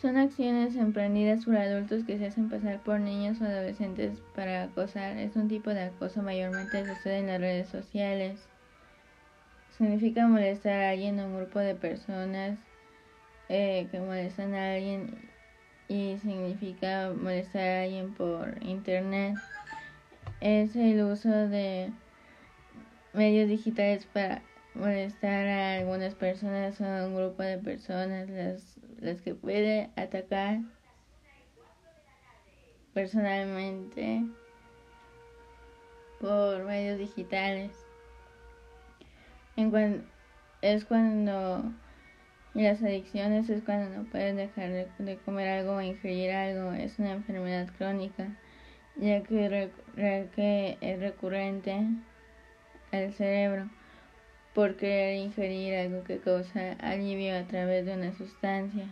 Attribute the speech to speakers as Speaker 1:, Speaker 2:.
Speaker 1: Son acciones emprendidas por adultos que se hacen pasar por niños o adolescentes para acosar. Es un tipo de acoso mayormente sucede en las redes sociales. Significa molestar a alguien o un grupo de personas eh, que molestan a alguien y significa molestar a alguien por internet. Es el uso de medios digitales para molestar a algunas personas o a un grupo de personas, las, las que puede atacar personalmente por medios digitales. En cuan, es cuando y las adicciones es cuando no puedes dejar de, comer algo o ingerir algo. Es una enfermedad crónica, ya que, que es recurrente al cerebro por querer ingerir algo que causa alivio a través de una sustancia.